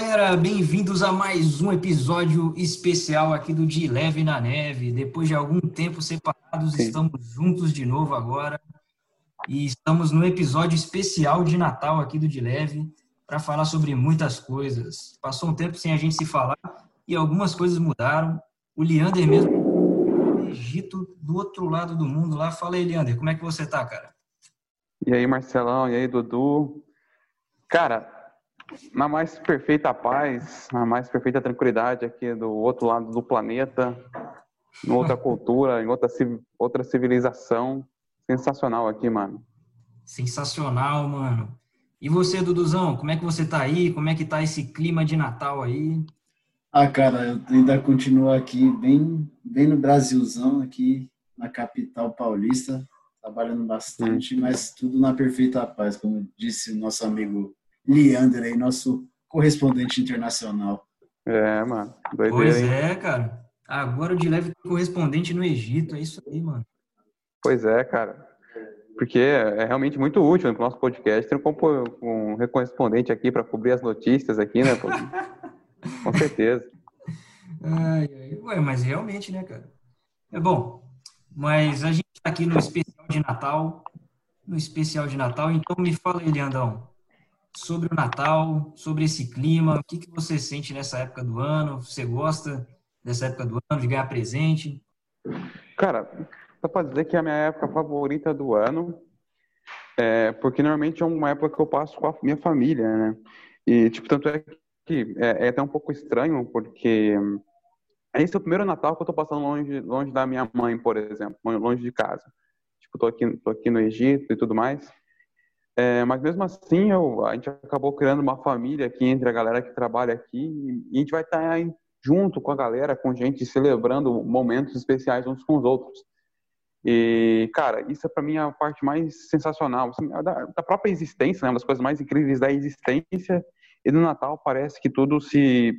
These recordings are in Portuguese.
Galera! Bem-vindos a mais um episódio especial aqui do De Leve na Neve. Depois de algum tempo separados, Sim. estamos juntos de novo agora. E estamos no episódio especial de Natal aqui do De Leve para falar sobre muitas coisas. Passou um tempo sem a gente se falar e algumas coisas mudaram. O Leander mesmo, no Egito, do outro lado do mundo lá. Fala aí, Leander, como é que você tá, cara? E aí, Marcelão? E aí, Dudu? Cara, na mais perfeita paz, na mais perfeita tranquilidade aqui do outro lado do planeta, em outra cultura, em outra, outra civilização. Sensacional aqui, mano. Sensacional, mano. E você, Duduzão, como é que você tá aí? Como é que tá esse clima de Natal aí? Ah, cara, eu ainda continuo aqui bem, bem no Brasilzão, aqui na capital paulista, trabalhando bastante, hum. mas tudo na perfeita paz, como disse o nosso amigo Leander aí, nosso correspondente internacional. É, mano. Doideira, pois é, cara. Agora o de leve correspondente no Egito, é isso aí, mano. Pois é, cara. Porque é realmente muito útil no nosso podcast ter um, um correspondente aqui para cobrir as notícias aqui, né? Com certeza. Ai, ai. Ué, mas realmente, né, cara? É bom. Mas a gente está aqui no especial de Natal. No especial de Natal. Então me fala aí, Leandrão sobre o Natal, sobre esse clima. O que, que você sente nessa época do ano? Você gosta dessa época do ano, de ganhar presente? Cara, dá para dizer que é a minha época favorita do ano, é, porque normalmente é uma época que eu passo com a minha família, né? E, tipo, tanto é que é, é até um pouco estranho, porque esse é o primeiro Natal que eu tô passando longe, longe da minha mãe, por exemplo, longe de casa. Tipo, tô aqui, tô aqui no Egito e tudo mais. É, mas mesmo assim, eu, a gente acabou criando uma família aqui entre a galera que trabalha aqui e a gente vai estar tá junto com a galera, com gente celebrando momentos especiais uns com os outros. E, cara, isso é para mim a parte mais sensacional, assim, da, da, própria existência, né? Uma das coisas mais incríveis da existência. E no Natal parece que tudo se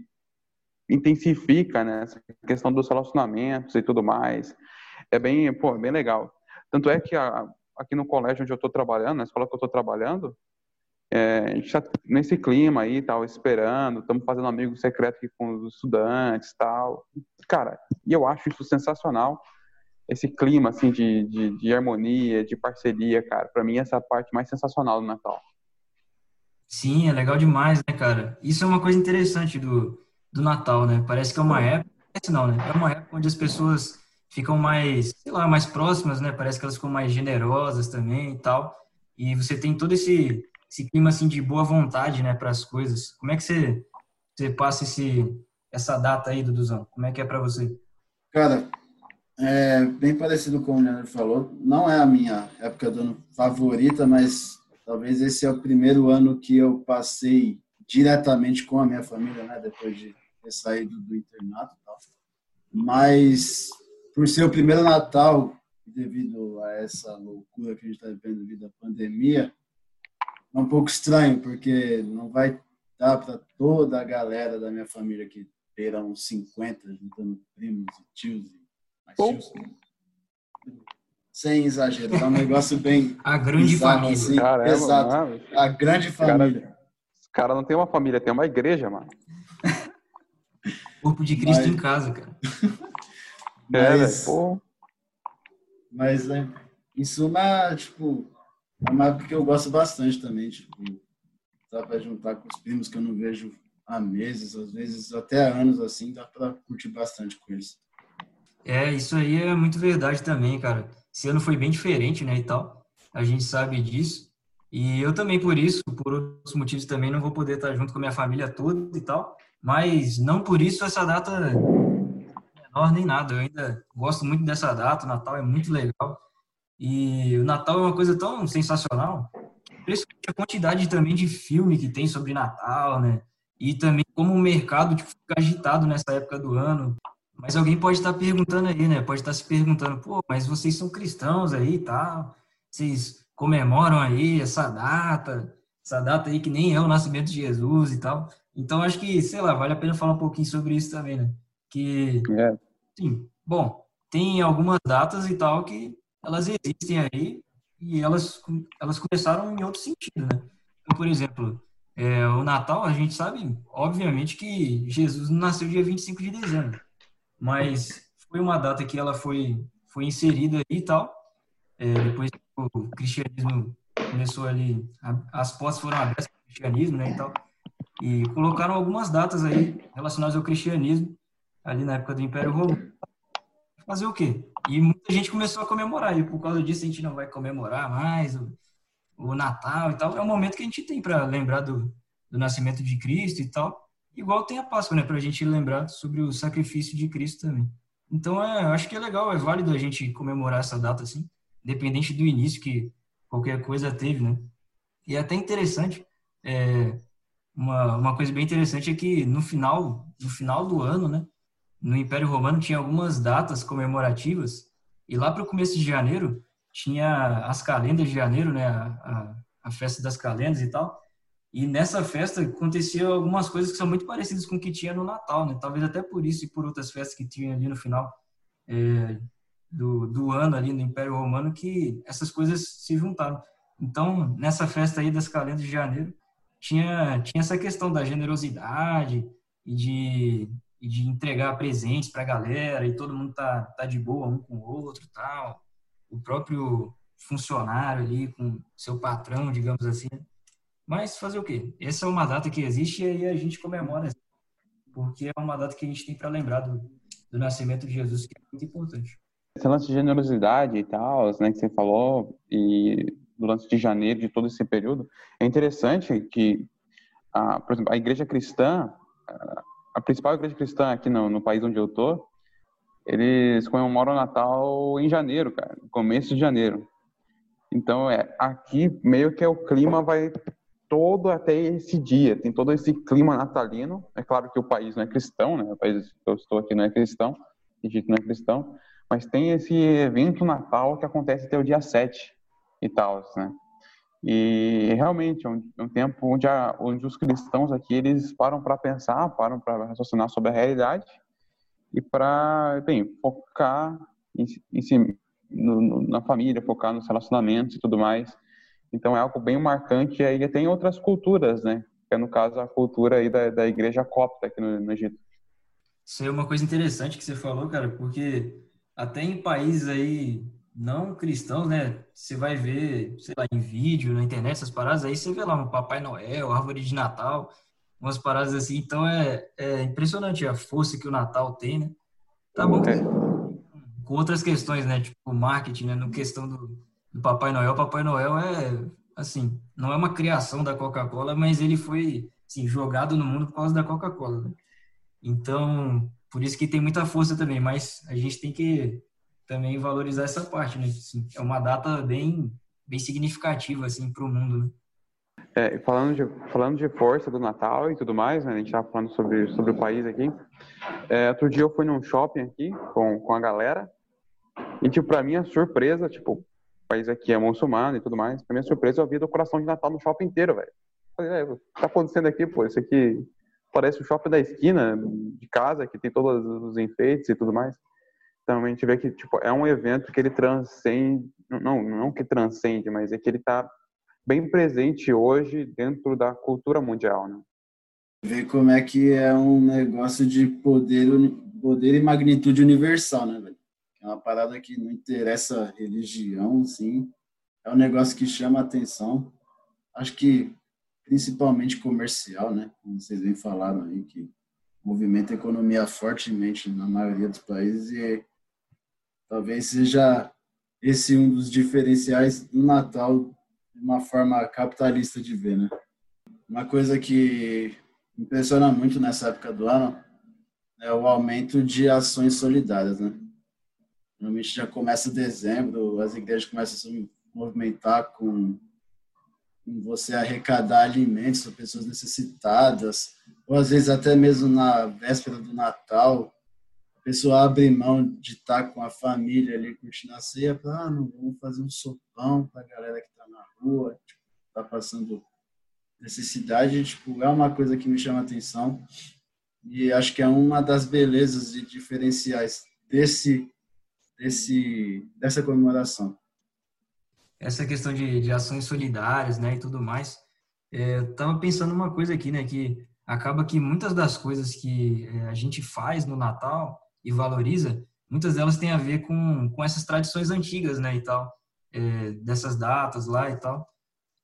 intensifica, né? Essa questão dos relacionamentos e tudo mais. É bem, pô, bem legal. Tanto é que a, aqui no colégio onde eu estou trabalhando, na escola que eu estou trabalhando, é, a gente está nesse clima aí, tal, esperando, estamos fazendo amigo secreto aqui com os estudantes, tal. Cara, e eu acho isso sensacional, esse clima, assim, de, de, de harmonia, de parceria, cara. Para mim, essa é a parte mais sensacional do Natal. Sim, é legal demais, né, cara? Isso é uma coisa interessante do, do Natal, né? Parece que é uma época, não, né? É uma época onde as pessoas ficam mais, sei lá, mais próximas, né? Parece que elas ficam mais generosas também e tal. E você tem todo esse, esse clima assim de boa vontade, né, para as coisas. Como é que você você passa esse essa data aí, Duduzão? Como é que é para você? Cara, é bem parecido com o Leandro falou. Não é a minha época do ano favorita, mas talvez esse é o primeiro ano que eu passei diretamente com a minha família, né, depois de ter saído do internato e tal. Mas por ser o primeiro Natal, devido a essa loucura que a gente está vivendo devido à pandemia, é um pouco estranho, porque não vai dar para toda a galera da minha família que beira uns 50, juntando primos e tios e mais tios. Sem exagero, é um negócio bem. A grande bizarro, família. Assim, Caramba, exato. Mano. A grande família. Cara, os caras não tem uma família, tem uma igreja, mano. Corpo de Cristo Mas... em casa, cara. É, mas, é, mas né, em suma, tipo, é uma época que eu gosto bastante também, tipo, dá para juntar com os primos que eu não vejo há meses, às vezes até há anos assim, dá para curtir bastante com eles. É, isso aí é muito verdade também, cara. Esse ano foi bem diferente, né, e tal. A gente sabe disso. E eu também, por isso, por outros motivos também, não vou poder estar junto com a minha família toda e tal. Mas não por isso essa data menor nem nada. Eu ainda gosto muito dessa data. O Natal é muito legal. E o Natal é uma coisa tão sensacional. Principalmente a quantidade também de filme que tem sobre Natal, né? E também como o mercado tipo, fica agitado nessa época do ano. Mas alguém pode estar perguntando aí, né? Pode estar se perguntando, pô, mas vocês são cristãos aí e tal. Vocês comemoram aí essa data, essa data aí que nem é o nascimento de Jesus e tal. Então acho que, sei lá, vale a pena falar um pouquinho sobre isso também, né? Que é. Sim. Bom, tem algumas datas e tal que elas existem aí e elas, elas começaram em outro sentido, né? Então, por exemplo, É, o Natal, a gente sabe, obviamente, que Jesus nasceu dia 25 de dezembro, mas foi uma data que ela foi, foi inserida aí e tal, é, depois o cristianismo começou ali, as portas foram abertas para o cristianismo, né, e tal, e colocaram algumas datas aí relacionadas ao cristianismo, ali na época do Império Romano. Fazer o quê? E muita gente começou a comemorar, e por causa disso a gente não vai comemorar mais o, o Natal e tal. É um momento que a gente tem para lembrar do, do nascimento de Cristo e tal. Igual tem a Páscoa, né? Para a gente lembrar sobre o sacrifício de Cristo também. Então, é, acho que é legal, é válido a gente comemorar essa data assim, independente do início que qualquer coisa teve, né? E é até interessante, é, uma, uma coisa bem interessante é que no final, no final do ano, né? No Império Romano tinha algumas datas comemorativas e lá para o começo de janeiro tinha as calendas de janeiro, né, a, a, a, festa das calendas e tal. E nessa festa acontecia algumas coisas que são muito parecidas com o que tinha no Natal, né? Talvez até por isso e por outras festas que tinha ali no final é, do, do ano ali no Império Romano que essas coisas se juntaram. Então, nessa festa aí das calendas de janeiro, tinha, tinha essa questão da generosidade e de e de entregar presentes para a galera e todo mundo tá, tá de boa um com o outro tal. O próprio funcionário ali com seu patrão, digamos assim. Mas fazer o quê? Essa é uma data que existe e a gente comemora, porque é uma data que a gente tem para lembrar do, do nascimento de Jesus, que é muito importante. Esse lance de generosidade e tal, né, que você falou, e do lance de janeiro, de todo esse período, é interessante que, a, por exemplo, a igreja cristã, a principal igreja cristã aqui no, no país onde eu tô, eles comemoram o Natal em janeiro, cara, começo de janeiro. Então, é, aqui meio que é o clima vai todo até esse dia, tem todo esse clima natalino. É claro que o país não é cristão, né? O país que eu estou aqui não é cristão, Egito não é cristão, mas tem esse evento Natal que acontece até o dia 7 e tal, né? E realmente é um, é um tempo onde, a, onde os cristãos aqui eles param para pensar, param para raciocinar sobre a realidade e para, bem, focar em, em si, no, no, na família, focar nos relacionamentos e tudo mais. Então é algo bem marcante. E aí tem outras culturas, né? Que é no caso a cultura aí da, da igreja copta aqui no, no Egito. Isso é uma coisa interessante que você falou, cara, porque até em países aí não cristãos, né? Você vai ver, sei lá, em vídeo, na internet, essas paradas, aí você vê lá um Papai Noel, árvore de Natal, umas paradas assim. Então é, é impressionante a força que o Natal tem, né? Tá bom. É. Com outras questões, né? Tipo, marketing, né? No questão do, do Papai Noel, Papai Noel é, assim, não é uma criação da Coca-Cola, mas ele foi, assim, jogado no mundo por causa da Coca-Cola, né? Então, por isso que tem muita força também, mas a gente tem que também valorizar essa parte, né? Assim, é uma data bem, bem significativa, assim, para o mundo, né? É, falando, de, falando de força do Natal e tudo mais, né? A gente estava falando sobre, sobre o país aqui. É, outro dia eu fui num shopping aqui com, com a galera e, tipo, para minha surpresa, tipo, o país aqui é muçulmano e tudo mais, para minha surpresa eu vi decoração de Natal no shopping inteiro, velho. Falei, é, tá acontecendo aqui, pô? Isso aqui parece o shopping da esquina de casa, que tem todos os enfeites e tudo mais. Gente vê que tipo, é um evento que ele transcende, não, não que transcende, mas é que ele está bem presente hoje dentro da cultura mundial. Né? Ver como é que é um negócio de poder, poder e magnitude universal, né, velho? É uma parada que não interessa religião, assim. É um negócio que chama atenção. Acho que principalmente comercial, né? Como vocês bem falaram aí, que movimenta a economia fortemente na maioria dos países e Talvez seja esse um dos diferenciais do Natal de uma forma capitalista de ver, né? Uma coisa que impressiona muito nessa época do ano é o aumento de ações solidárias, né? Normalmente já começa dezembro, as igrejas começam a se movimentar com, com você arrecadar alimentos para pessoas necessitadas, ou às vezes até mesmo na véspera do Natal, pessoa abre mão de estar com a família ali curtindo a ceia para, ah, não, vamos fazer um sopão para a galera que está na rua, tipo, tá passando necessidade, tipo, é uma coisa que me chama atenção e acho que é uma das belezas e diferenciais desse, desse, dessa comemoração. Essa questão de, de ações solidárias, né, e tudo mais, é, pensando uma coisa aqui, né? Que acaba que muitas das coisas que é, a gente faz no Natal e valoriza, muitas delas têm a ver com, com essas tradições antigas, né? E tal, é, dessas datas lá e tal,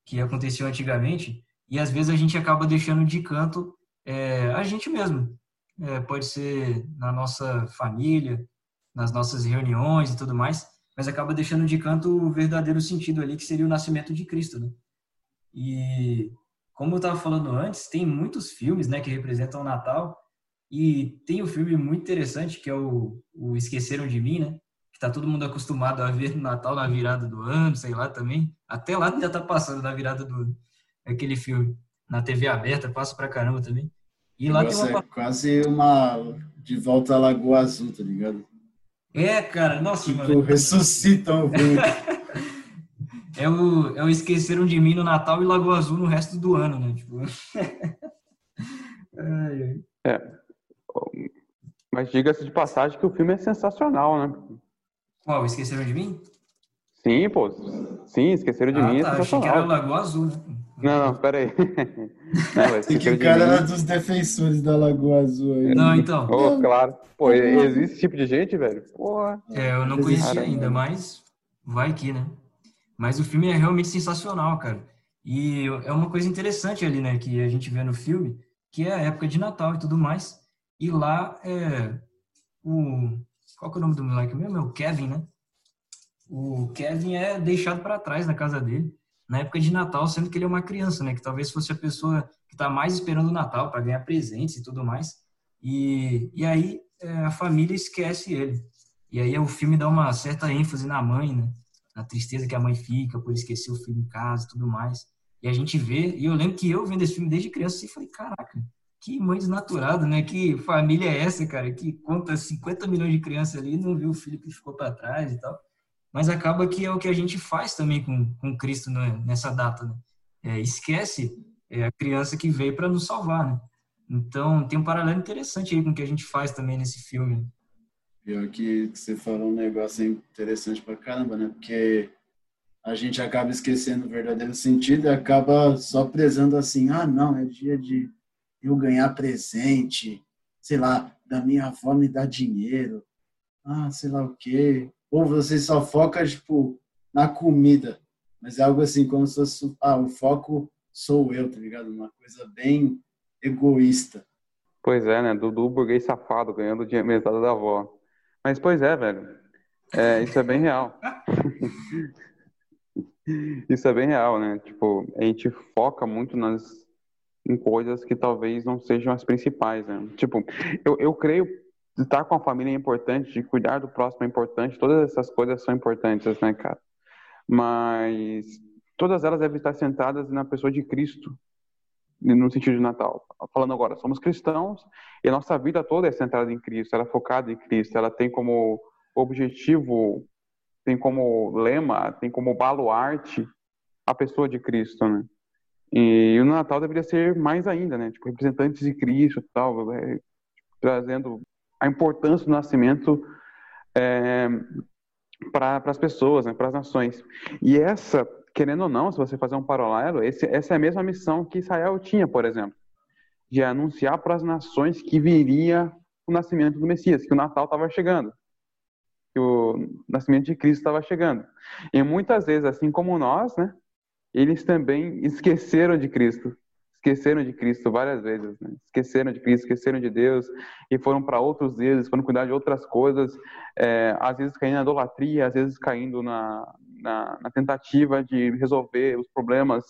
que aconteciam antigamente. E às vezes a gente acaba deixando de canto é, a gente mesmo. É, pode ser na nossa família, nas nossas reuniões e tudo mais, mas acaba deixando de canto o verdadeiro sentido ali, que seria o nascimento de Cristo, né? E como eu estava falando antes, tem muitos filmes, né, que representam o Natal, e tem um filme muito interessante que é o, o Esqueceram de Mim, né? Que tá todo mundo acostumado a ver no Natal na virada do ano, sei lá também. Até lá já tá passando na virada do ano, aquele filme. Na TV aberta, passa pra caramba também. E lá tem uma... é quase uma de volta à Lagoa Azul, tá ligado? É, cara, nossa, tipo, mano. ressuscitam o é o, é o Esqueceram de Mim no Natal e Lagoa Azul no resto do ano, né? Tipo... ai, ai. É. Mas diga-se de passagem que o filme é sensacional, né? Qual? Esqueceram de Mim? Sim, pô. Sim, Esqueceram de ah, Mim é tá. é. Achei que era Lagoa Azul, né? Não, não, peraí. Não, que o cara era dos defensores da Lagoa Azul aí. Não, então. Oh, claro. Pô, existe esse tipo de gente, velho? Porra. É, eu não conhecia ainda, mas vai que, né? Mas o filme é realmente sensacional, cara. E é uma coisa interessante ali, né, que a gente vê no filme, que é a época de Natal e tudo mais. E lá é o qual que é o nome do moleque mesmo? É o Kevin, né? O Kevin é deixado para trás na casa dele na época de Natal, sendo que ele é uma criança, né? Que talvez fosse a pessoa que está mais esperando o Natal para ganhar presentes e tudo mais. E, e aí é, a família esquece ele. E aí o filme dá uma certa ênfase na mãe, né? Na tristeza que a mãe fica por esquecer o filho em casa e tudo mais. E a gente vê, e eu lembro que eu vendo esse filme desde criança e falei, caraca, que mãe desnaturada, né? Que família é essa, cara? Que conta 50 milhões de crianças ali e não viu o filho que ficou para trás e tal mas acaba que é o que a gente faz também com, com Cristo né, nessa data. Né? É, esquece é a criança que veio para nos salvar. Né? Então, tem um paralelo interessante aí com o que a gente faz também nesse filme. Pior que você falou um negócio interessante pra caramba, né? Porque a gente acaba esquecendo o verdadeiro sentido e acaba só prezando assim, ah, não, é dia de eu ganhar presente, sei lá, da minha avó me dar dinheiro, ah, sei lá o quê, ou você só foca, tipo, na comida, mas é algo assim, como se fosse, ah, o foco sou eu, tá ligado? Uma coisa bem egoísta. Pois é, né? Dudu burguês safado, ganhando dinheiro mesada da avó. Mas, pois é, velho. É, isso é bem real. isso é bem real, né? Tipo, a gente foca muito nas em coisas que talvez não sejam as principais, né? Tipo, eu, eu creio estar com a família é importante, de cuidar do próximo é importante, todas essas coisas são importantes, né, cara? Mas todas elas devem estar sentadas na pessoa de Cristo, no sentido de Natal. Falando agora, somos cristãos e a nossa vida toda é centrada em Cristo, ela é focada em Cristo, ela tem como objetivo, tem como lema, tem como baluarte a pessoa de Cristo, né? E o Natal deveria ser mais ainda, né? Tipo, representantes de Cristo e tal, é, trazendo a importância do nascimento é, para as pessoas, né, para as nações. E essa, querendo ou não, se você fazer um paralelo, esse, essa é a mesma missão que Israel tinha, por exemplo, de anunciar para as nações que viria o nascimento do Messias, que o Natal estava chegando, que o nascimento de Cristo estava chegando. E muitas vezes, assim como nós, né, eles também esqueceram de Cristo esqueceram de Cristo várias vezes, né? esqueceram de Cristo, esqueceram de Deus e foram para outros deuses, foram cuidar de outras coisas, é, às vezes caindo na idolatria, às vezes caindo na, na, na tentativa de resolver os problemas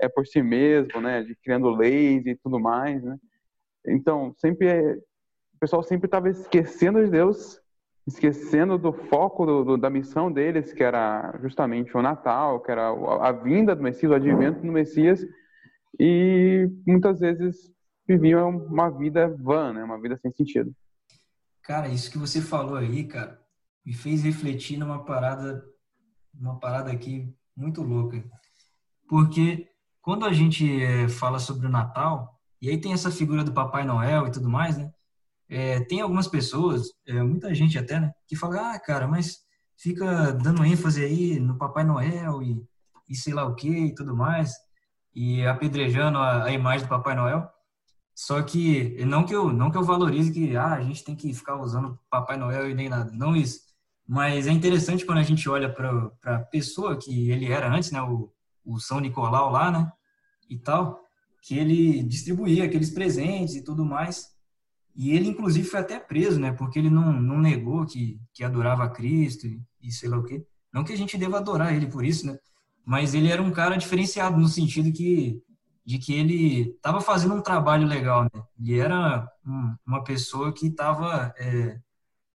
é, por si mesmo, né? de criando leis e tudo mais. Né? Então, sempre é, o pessoal sempre estava esquecendo de Deus, esquecendo do foco do, do, da missão deles, que era justamente o Natal, que era a, a vinda do Messias, o advento do Messias, e muitas vezes viviam uma vida vã, né? Uma vida sem sentido. Cara, isso que você falou aí, cara, me fez refletir numa parada, uma parada aqui muito louca. Porque quando a gente é, fala sobre o Natal, e aí tem essa figura do Papai Noel e tudo mais, né? É, tem algumas pessoas, é, muita gente até, né? Que fala, ah, cara, mas fica dando ênfase aí no Papai Noel e, e sei lá o que e tudo mais. e apedrejando a, a imagem do Papai Noel. Só que não que eu não que eu valorize que ah, a gente tem que ficar usando Papai Noel e nem nada, não isso. Mas é interessante quando a gente olha para a pessoa que ele era antes, né, o, o São Nicolau lá, né, e tal, que ele distribuía aqueles presentes e tudo mais. E ele, inclusive, foi até preso, né, porque ele não, não negou que, que adorava Cristo e, e sei lá o quê. Não que a gente deva adorar ele por isso, né, mas ele era um cara diferenciado no sentido que de que ele estava fazendo um trabalho legal, né? Ele era um, uma pessoa que estava é,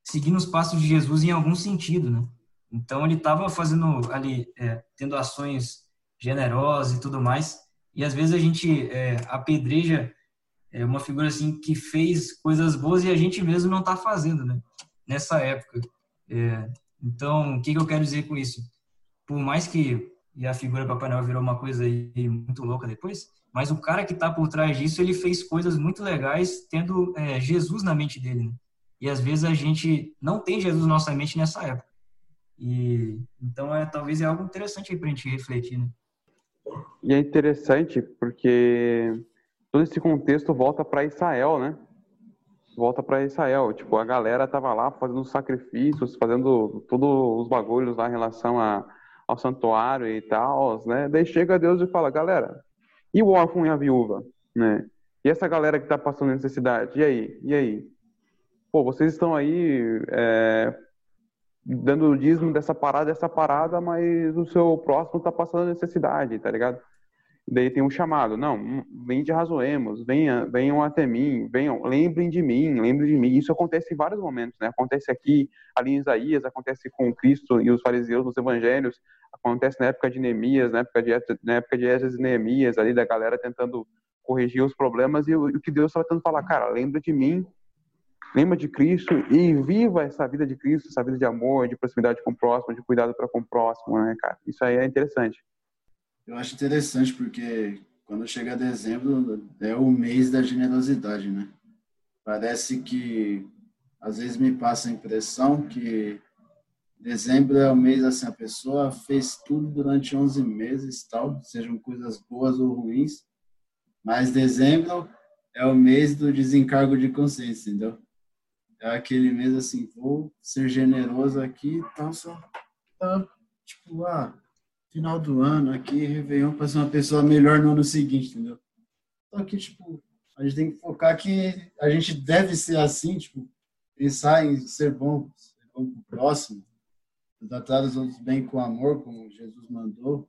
seguindo os passos de Jesus em algum sentido, né? Então ele estava fazendo ali, é, tendo ações generosas e tudo mais. E às vezes a gente é, apedreja é, uma figura assim que fez coisas boas e a gente mesmo não está fazendo, né? Nessa época. É, então, o que, que eu quero dizer com isso? Por mais que e a figura Papai Noel virou uma coisa muito louca depois, mas o cara que está por trás disso, ele fez coisas muito legais tendo é, Jesus na mente dele, né? E às vezes a gente não tem Jesus na nossa mente nessa época. E então é talvez é algo interessante para a gente refletir, né? E é interessante porque todo esse contexto volta para Israel, né? Volta para Israel. Tipo, a galera tava lá fazendo sacrifícios, fazendo todos os bagulhos lá em relação a, ao santuário e tal, né? Daí chega Deus e fala, galera, e o órfão e a viúva, né? E essa galera que está passando necessidade, e aí? E aí? pô, vocês estão aí é, dando o dízimo dessa parada, dessa parada, mas o seu próximo está passando necessidade, tá ligado? Daí tem um chamado, não, hum, vem de razoemos, venham, venham até mim, venham, lembrem de mim, lembrem de mim. Isso acontece em vários momentos, né? Acontece aqui, ali em Isaías, acontece com Cristo e os fariseus nos evangelhos, acontece na época de Neemias, na época de, na época de Esdras e Neemias, ali da galera tentando corrigir os problemas e o, o que Deus estava tentando falar, cara, lembra de mim, lembra de Cristo e viva essa vida de Cristo, essa vida de amor, de proximidade com o próximo, de cuidado para com o próximo, né, cara? Isso aí é interessante. Eu acho interessante porque quando chega dezembro é o mês da generosidade, né? Parece que às vezes me passa a impressão que dezembro é o mês assim a pessoa fez tudo durante 11 meses, tal, sejam coisas boas ou ruins, mas dezembro é o mês do desencargo de consciência, entendeu? é aquele mês assim, vou ser generoso aqui tal, só tá, tipo, ah, final do ano aqui, Réveillon, para ser uma pessoa melhor no ano seguinte, entendeu? Só que, tipo, a gente tem que focar que a gente deve ser assim, tipo, pensar em ser bom, ser bom pro próximo, tratar os outros bem com amor, como Jesus mandou,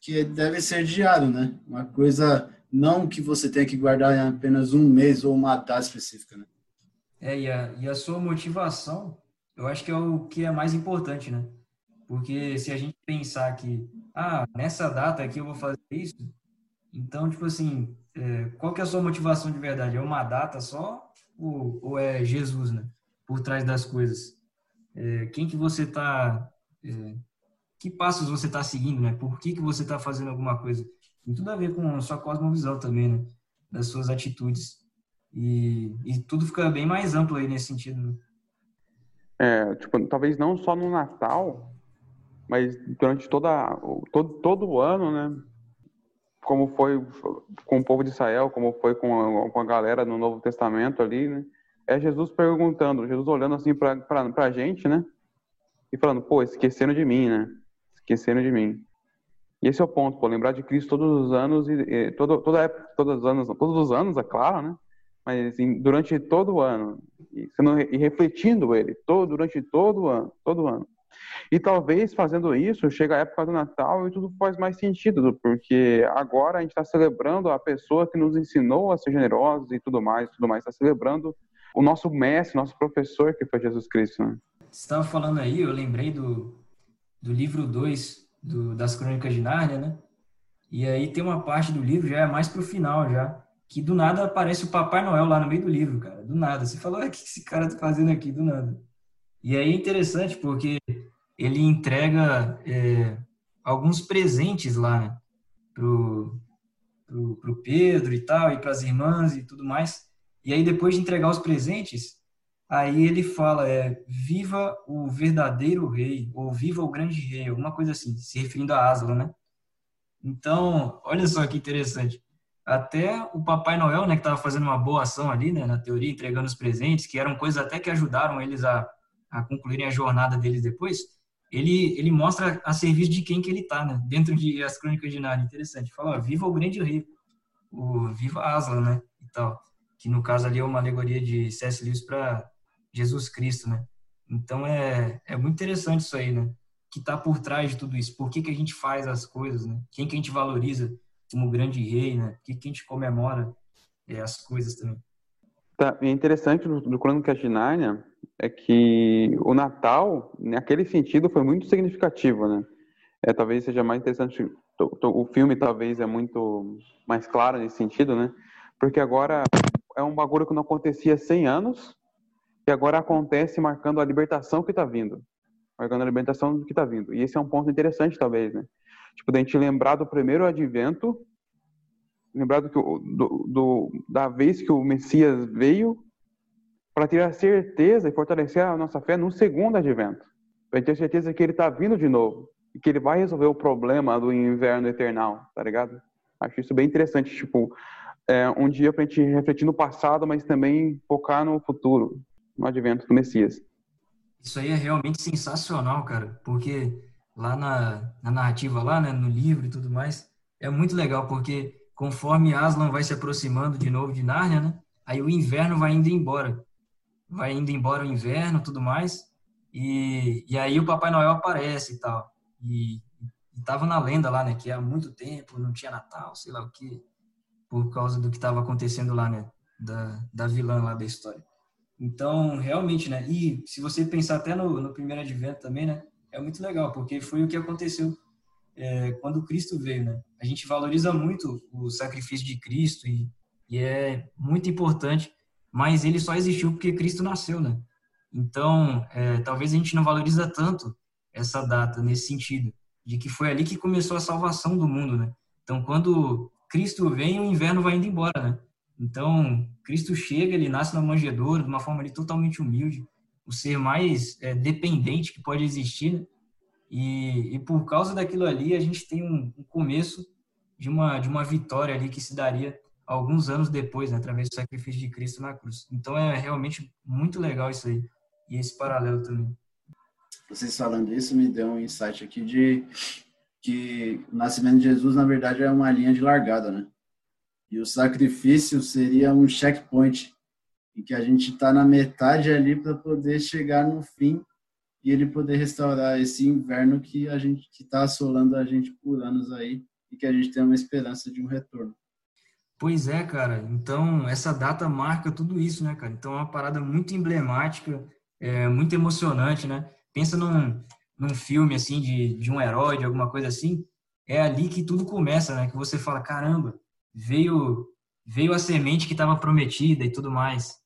que deve ser diário, né? Uma coisa não que você tenha que guardar em apenas um mês ou uma data específica, né? É, e a, e a sua motivação, eu acho que é o que é mais importante, né? Porque se a gente pensar que, ah, nessa data aqui eu vou fazer isso, então, tipo assim, é, qual que é a sua motivação de verdade? É uma data só ou, ou é Jesus, né? Por trás das coisas? É, quem que você está... É, que passos você está seguindo, né? Por que, que você está fazendo alguma coisa? Tem tudo a ver com a sua cosmovisão também, né? Das suas atitudes. E, e tudo fica bem mais amplo aí nesse sentido. Né? É, tipo, talvez não só no Natal, mas durante toda, todo, todo o ano, né? Como foi com o povo de Israel, como foi com a, com a galera no Novo Testamento ali, né? É Jesus perguntando, Jesus olhando assim para a gente, né? E falando, pô, esquecendo de mim, né? Esquecendo de mim. E esse é o ponto, pô, lembrar de Cristo todos os anos e, e todo, toda época, todos os anos, todos os anos, é claro, né? mas assim, durante todo o ano e, sendo, e refletindo ele todo durante todo o ano, todo ano. E talvez fazendo isso, chega a época do Natal e tudo faz mais sentido, porque agora a gente está celebrando a pessoa que nos ensinou a ser generosos e tudo mais, tudo mais. Está celebrando o nosso mestre, nosso professor, que foi Jesus Cristo. Né? Você estava falando aí, eu lembrei do, do livro 2 das Crônicas de Nárnia, né? E aí tem uma parte do livro, já é mais pro final já, que do nada aparece o Papai Noel lá no meio do livro, cara. Do nada. Você falou, o que esse cara tá fazendo aqui? Do nada. E aí é interessante porque ele entrega é, alguns presentes lá né? pro, pro, pro Pedro e tal, e para as irmãs e tudo mais. E aí depois de entregar os presentes, aí ele fala, é, viva o verdadeiro rei, ou viva o grande rei, alguma coisa assim, se referindo a Aslan, né? Então, olha só que interessante. Até o Papai Noel, né, que estava fazendo uma boa ação ali, né, na teoria, entregando os presentes, que eram coisas até que ajudaram eles a, a concluírem a jornada deles depois, ele, ele mostra a serviço de quem que ele está, né, dentro de As Crônicas de Nárnia. Interessante. Fala, ó, viva o grande rei, o viva Aslan, né, e tal. Que no caso ali é uma alegoria de C.S. Lewis para Jesus Cristo, né. Então é, é muito interessante isso aí, né, que está por trás de tudo isso. Por que, que a gente faz as coisas, né? Quem que a gente valoriza como grande rei, né? Por que, que a gente comemora é, as coisas também. Tá, é interessante do, do Crônicas de Nárnia é que o Natal, naquele sentido, foi muito significativo, né? É, talvez seja mais interessante, o filme talvez é muito mais claro nesse sentido, né? Porque agora é um bagulho que não acontecia há 100 anos, e agora acontece marcando a libertação que está vindo marcando a libertação do que está vindo. E esse é um ponto interessante, talvez, né? Tipo, da gente lembrar do primeiro advento, lembrar do, do, do da vez que o Messias veio, para ter a certeza e fortalecer a nossa fé no segundo advento. Para ter certeza que ele está vindo de novo e que ele vai resolver o problema do inverno eternal, tá ligado? Acho isso bem interessante, tipo, é um dia para a gente refletir no passado, mas também focar no futuro, no advento do Messias. Isso aí é realmente sensacional, cara, porque lá na, na narrativa, lá, né, no livro e tudo mais, é muito legal, porque conforme Aslan vai se aproximando de novo de Nárnia, né, aí o inverno vai indo embora. Vai indo embora o inverno tudo mais, e, e aí o Papai Noel aparece e tal. E, e tava na lenda lá, né, que há muito tempo não tinha Natal, sei lá o que, por causa do que estava acontecendo lá, né, da, da vilã lá da história. Então, realmente, né? E se você pensar até no, no primeiro advento também, né? É muito legal, porque foi o que aconteceu é, quando Cristo veio, né? A gente valoriza muito o sacrifício de Cristo e, e é muito importante, mas ele só existiu porque Cristo nasceu, né? Então, é, talvez a gente não valoriza tanto essa data nesse sentido, de que foi ali que começou a salvação do mundo, né? Então, quando Cristo vem, o inverno vai indo embora, né? Então, Cristo chega, ele nasce na manjedoura, de uma forma ali totalmente humilde, o ser mais é, dependente que pode existir, né? e, e, por causa daquilo ali, a gente tem um, um, começo de uma, de uma vitória ali que se daria alguns anos depois, né? através do sacrifício de Cristo na cruz. Então, é realmente muito legal isso aí, e esse paralelo também. Vocês falando isso me deu um insight aqui de que o nascimento de Jesus, na verdade, é uma linha de largada, né? E o sacrifício seria um checkpoint, em que a gente está na metade ali para poder chegar no fim e ele poder restaurar esse inverno que a gente que está assolando a gente por anos aí e que a gente tem uma esperança de um retorno. Pois é, cara. Então essa data marca tudo isso, né, cara? Então é uma parada muito emblemática, é muito emocionante, né? Pensa num, num filme assim de, de um herói, de alguma coisa assim. É ali que tudo começa, né? Que você fala, caramba, veio veio a semente que estava prometida e tudo mais.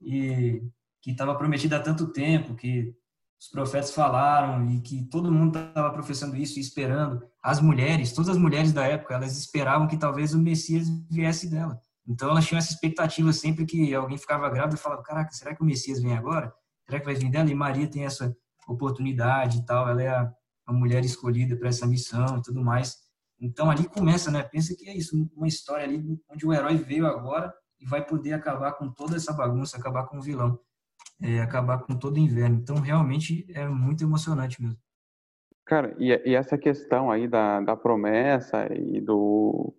E que estava prometida há tanto tempo, que os profetas falaram e que todo mundo estava professando isso e esperando. As mulheres, todas as mulheres da época, elas esperavam que talvez o Messias viesse dela. Então elas tinham essa expectativa sempre que alguém ficava grávida e falava: Caraca, será que o Messias vem agora? Será que vai vir dela? E Maria tem essa oportunidade e tal, ela é a, a mulher escolhida para essa missão e tudo mais. Então ali começa, né? Pensa que é isso, uma história ali onde o herói veio agora e vai poder acabar com toda essa bagunça, acabar com o vilão, é, acabar com todo o inverno. Então realmente é muito emocionante mesmo. Cara, e, e essa questão aí da, da promessa e do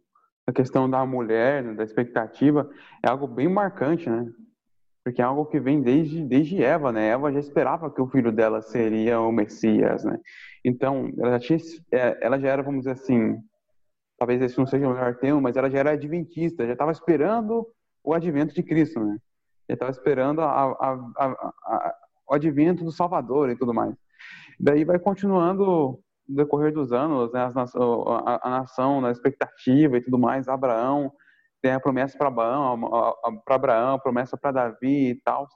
a questão da mulher, né, da expectativa, é algo bem marcante, né? Porque é algo que vem desde, desde Eva, né? Eva já esperava que o filho dela seria o Messias, né? Então, ela já, tinha, é, ela já era, vamos dizer assim, talvez esse não seja o melhor termo, mas ela já era adventista, já estava esperando o advento de Cristo, né? Já estava esperando a, a, a, o advento do Salvador e tudo mais. Daí vai continuando no decorrer dos anos, né, a, nação na expectativa e tudo mais, Abraão tem a promessa para Abraão, para Abraão, promessa para Davi e tal.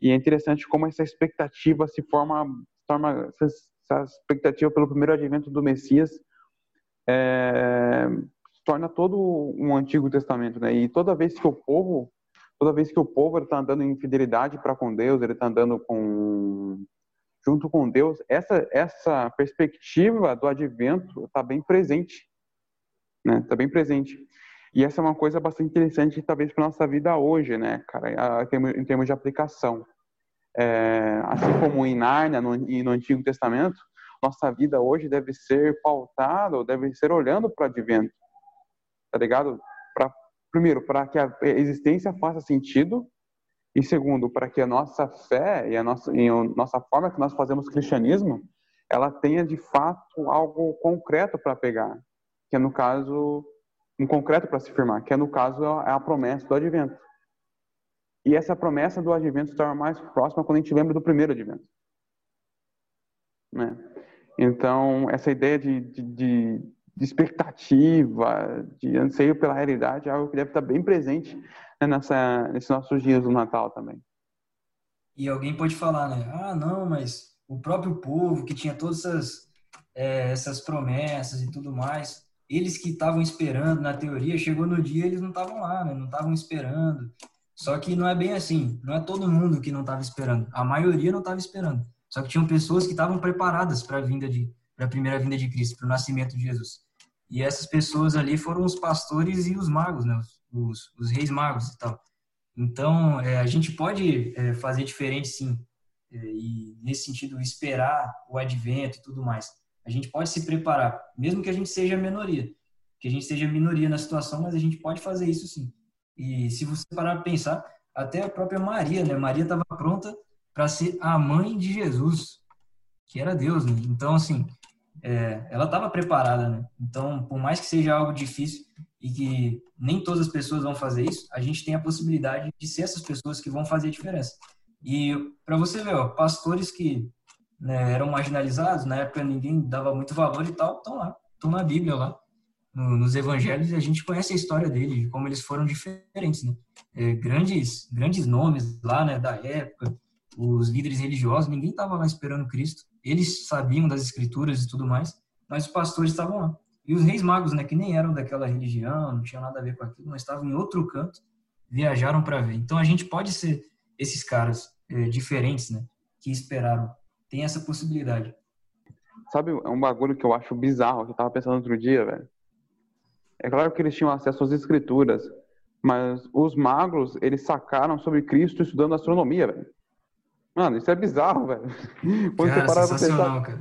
E é interessante como essa expectativa se forma, forma essa expectativa pelo primeiro advento do Messias é, torna todo um Antigo Testamento, né? E toda vez que o povo, toda vez que o povo está andando em fidelidade para com Deus, ele está andando com junto com Deus, essa essa perspectiva do advento está bem presente né? Tá bem presente. E essa é uma coisa bastante interessante, talvez, para nossa vida hoje, né, cara, em termos de aplicação. É, assim como em Nárnia no, e no Antigo Testamento, nossa vida hoje deve ser pautada, deve ser olhando para o advento, tá ligado? Pra, primeiro, para que a existência faça sentido, e segundo, para que a nossa fé e a nossa, e a nossa forma que nós fazemos cristianismo, ela tenha de fato algo concreto para pegar, que é no caso um concreto para se firmar, que é no caso é a promessa do advento. E essa promessa do advento torna mais próxima quando a gente lembra do primeiro advento. Né? Então, essa ideia de, de, de, de, expectativa, de anseio pela realidade, é algo que deve estar bem presente né, nessa, nesses nossos dias do Natal também. E alguém pode falar, né? Ah, não, mas o próprio povo que tinha todas essas, é, essas promessas e tudo mais, eles que estavam esperando, na teoria, chegou no dia eles não estavam lá, né? não estavam esperando. Só que não é bem assim, não é todo mundo que não estava esperando, a maioria não estava esperando. Só que tinham pessoas que estavam preparadas para a vinda de para a primeira vinda de Cristo, para o nascimento de Jesus. E essas pessoas ali foram os pastores e os magos, né? Os, os reis magos e tal. Então, é, a gente pode é, fazer diferente, sim. É, e, nesse sentido, esperar o advento e tudo mais. A gente pode se preparar, mesmo que a gente seja minoria, que a gente seja minoria na situação, mas a gente pode fazer isso sim. E se você parar para pensar, até a própria Maria, né? Maria estava pronta para ser a mãe de Jesus, que era Deus, né? Então, assim, é, ela estava preparada, né? Então, por mais que seja algo difícil e que nem todas as pessoas vão fazer isso, a gente tem a possibilidade de ser essas pessoas que vão fazer a diferença. E para você ver, ó, pastores que né, eram marginalizados, na época ninguém dava muito valor e tal, estão lá, estão na Bíblia lá, no, nos Evangelhos, e a gente conhece a história dele, de como eles foram diferentes, né? É, grandes, grandes nomes lá, né, da época, os líderes religiosos, ninguém estava lá esperando Cristo, eles sabiam das escrituras e tudo mais, mas os pastores estavam lá. E os reis magos, né, que nem eram daquela religião, não tinham nada a ver com aquilo, mas estavam em outro canto, viajaram para ver. Então a gente pode ser esses caras é, diferentes, né, que esperaram tem essa possibilidade. Sabe, é um bagulho que eu acho bizarro, que eu tava pensando outro dia, velho. É claro que eles tinham acesso às escrituras, mas os magos, eles sacaram sobre Cristo estudando astronomia, velho. Mano, isso é bizarro, velho. Quando cara, você para pra pensar, cara.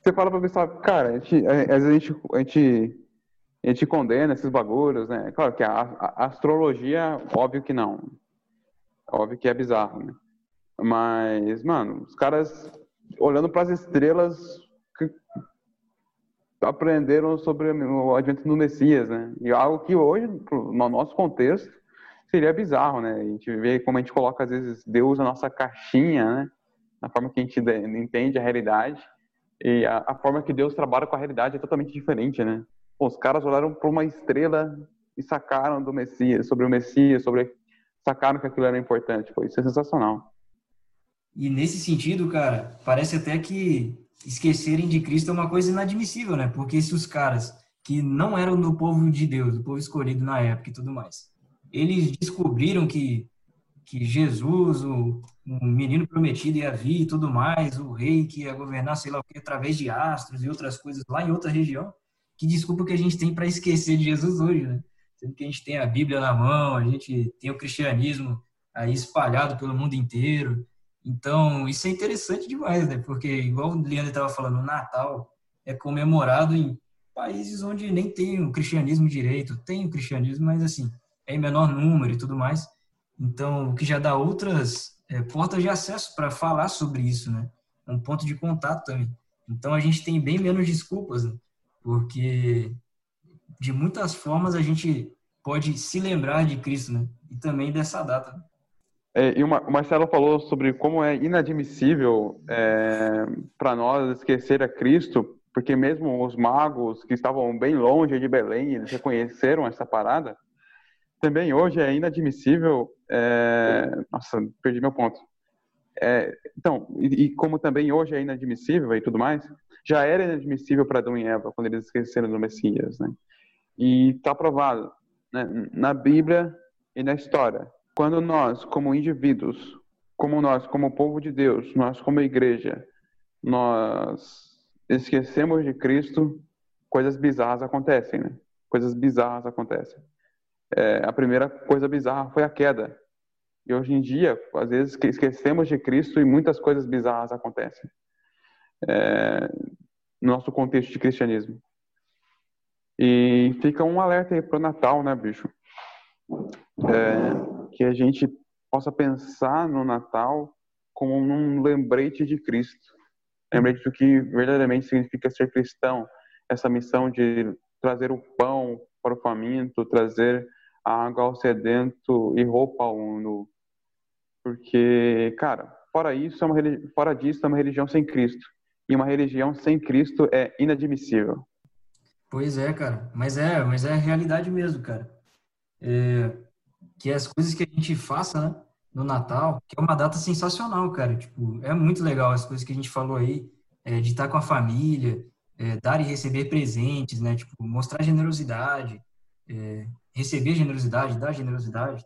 Você fala pra pensar, cara, a gente, a gente, a gente, a gente condena esses bagulhos, né? Claro que a, a astrologia, óbvio que não. Óbvio que é bizarro, né? Mas, mano, os caras olhando para as estrelas, aprenderam sobre o advento do Messias, né? E algo que hoje, no nosso contexto, seria bizarro, né? A gente vê como a gente coloca, às vezes, Deus na nossa caixinha, né? Na forma que a gente entende a realidade. E a, a forma que Deus trabalha com a realidade é totalmente diferente, né? Os caras olharam para uma estrela e sacaram do Messias, sobre o Messias, sobre sacaram que aquilo era importante. Pô, isso é sensacional. E nesse sentido, cara, parece até que esquecerem de Cristo é uma coisa inadmissível, né? Porque se os caras que não eram do povo de Deus, do povo escolhido na época e tudo mais, eles descobriram que que Jesus, o, o menino prometido ia vir e tudo mais, o rei que ia governar, sei lá o que, através de astros e outras coisas lá em outra região, que desculpa que a gente tem para esquecer de Jesus hoje, né? Sendo que a gente tem a Bíblia na mão, a gente tem o cristianismo aí espalhado pelo mundo inteiro, então, isso é interessante demais, né? Porque, igual o Leandro estava falando, o Natal é comemorado em países onde nem tem o cristianismo direito. Tem o cristianismo, mas, assim, em menor número e tudo mais. Então, o que já dá outras é, portas de acesso para falar sobre isso, né? É um ponto de contato também. Então, a gente tem bem menos desculpas, né? Porque, de muitas formas, a gente pode se lembrar de Cristo, né? E também dessa data. É, e o Marcelo falou sobre como é inadmissível é, para nós esquecer a Cristo, porque mesmo os magos que estavam bem longe de Belém, eles reconheceram essa parada. Também hoje é inadmissível. É, nossa, perdi meu ponto. É, então, e, e, como também hoje é inadmissível e tudo mais, já era inadmissível para Adão e Eva quando eles esqueceram do Messias, né? E está provado né, na Bíblia e na história quando nós, como indivíduos, como nós, como povo de Deus, nós como igreja, nós esquecemos de Cristo, coisas bizarras acontecem, né? coisas bizarras acontecem. É, a primeira coisa bizarra foi a queda. E hoje em dia, às vezes, esquecemos de Cristo e muitas coisas bizarras acontecem é, no nosso contexto de cristianismo. E fica um alerta aí para o Natal, né, bicho? É, que a gente possa pensar no Natal como um lembrete de Cristo. Lembrete do que verdadeiramente significa ser cristão. Essa missão de trazer o pão para o faminto, trazer água ao sedento e roupa ao nu. Porque, cara, fora isso, é uma, fora disso, é uma religião sem Cristo. E uma religião sem Cristo é inadmissível. Pois é, cara. Mas é, mas é a realidade mesmo, cara. É, que as coisas que a gente faça, né, no Natal, que é uma data sensacional, cara. Tipo, é muito legal as coisas que a gente falou aí, é, de estar com a família, é, dar e receber presentes, né? Tipo, mostrar generosidade, é, receber generosidade, dar generosidade.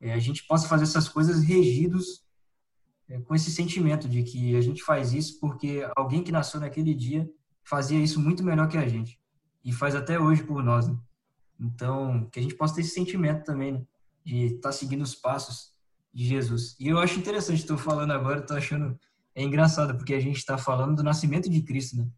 É, a gente possa fazer essas coisas regidos é, com esse sentimento de que a gente faz isso porque alguém que nasceu naquele dia fazia isso muito melhor que a gente e faz até hoje por nós. Né? Então, que a gente possa ter esse sentimento também, né? de estar tá seguindo os passos de Jesus. E eu acho interessante, estou falando agora, estou achando é engraçado porque a gente está falando do nascimento de Cristo, né?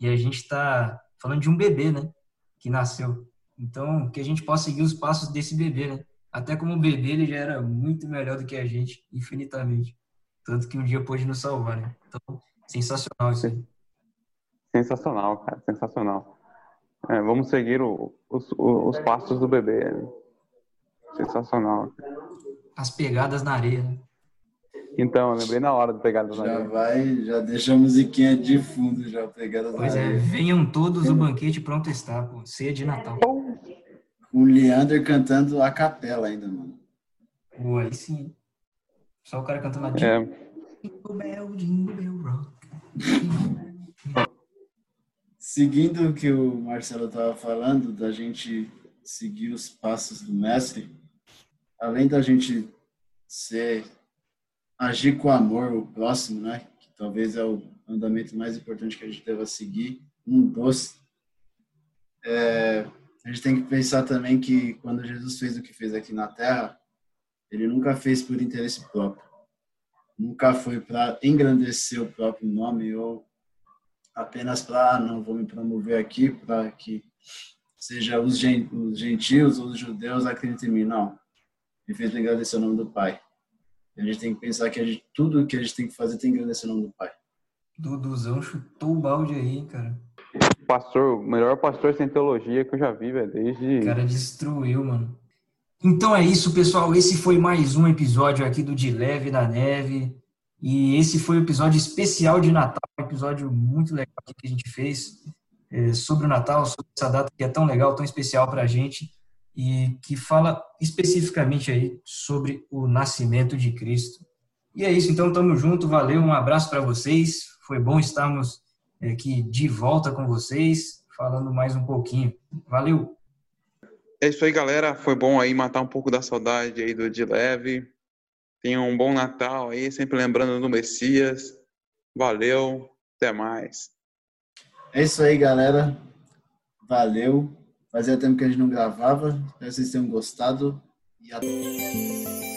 E a gente está falando de um bebê, né? Que nasceu. Então, que a gente possa seguir os passos desse bebê, né? Até como bebê, ele já era muito melhor do que a gente, infinitamente. Tanto que um dia pôde nos salvar, né? Então, sensacional isso aí. Sensacional, cara, sensacional. É, vamos seguir o, os, os passos do bebê. Né? Sensacional. As pegadas na areia, né? Então, lembrei na hora do Pegadas na Areia. Já vai, já deixa a musiquinha de fundo, já Pegadas pois na Areia. Pois é, venham todos, o banquete pronto está, pô. Ceia de Natal. Com o Leander cantando a capela ainda, mano. Pô, aí sim. Só o cara cantando a é. Jingle Bell, Jingle Bell Rock. Seguindo o que o Marcelo estava falando, da gente seguir os passos do mestre, além da gente ser agir com amor o próximo, né? Que talvez é o andamento mais importante que a gente deva seguir. Um doce. É, a gente tem que pensar também que quando Jesus fez o que fez aqui na Terra, ele nunca fez por interesse próprio. Nunca foi para engrandecer o próprio nome ou apenas para, ah, não vou me promover aqui para que seja os gentios ou os judeus acreditem em mim. Não. Ele fez para engrandecer o nome do Pai. A gente tem que pensar que gente, tudo que a gente tem que fazer tem que agradecer o nome do Pai. Duduzão chutou o balde aí, cara. Pastor, o melhor pastor sem teologia que eu já vi, velho, desde... O cara destruiu, mano. Então é isso, pessoal. Esse foi mais um episódio aqui do De Leve da Neve. E esse foi o episódio especial de Natal, um episódio muito legal que a gente fez é, sobre o Natal, sobre essa data que é tão legal, tão especial para a gente e que fala especificamente aí sobre o nascimento de Cristo. E é isso, então tamo junto, valeu, um abraço para vocês. Foi bom estarmos aqui de volta com vocês, falando mais um pouquinho. Valeu. É isso aí, galera. Foi bom aí matar um pouco da saudade aí do de leve. Tenham um bom Natal aí, sempre lembrando do Messias. Valeu, até mais. É isso aí, galera. Valeu. Fazia tempo que a gente não gravava. Espero que vocês tenham gostado. E até.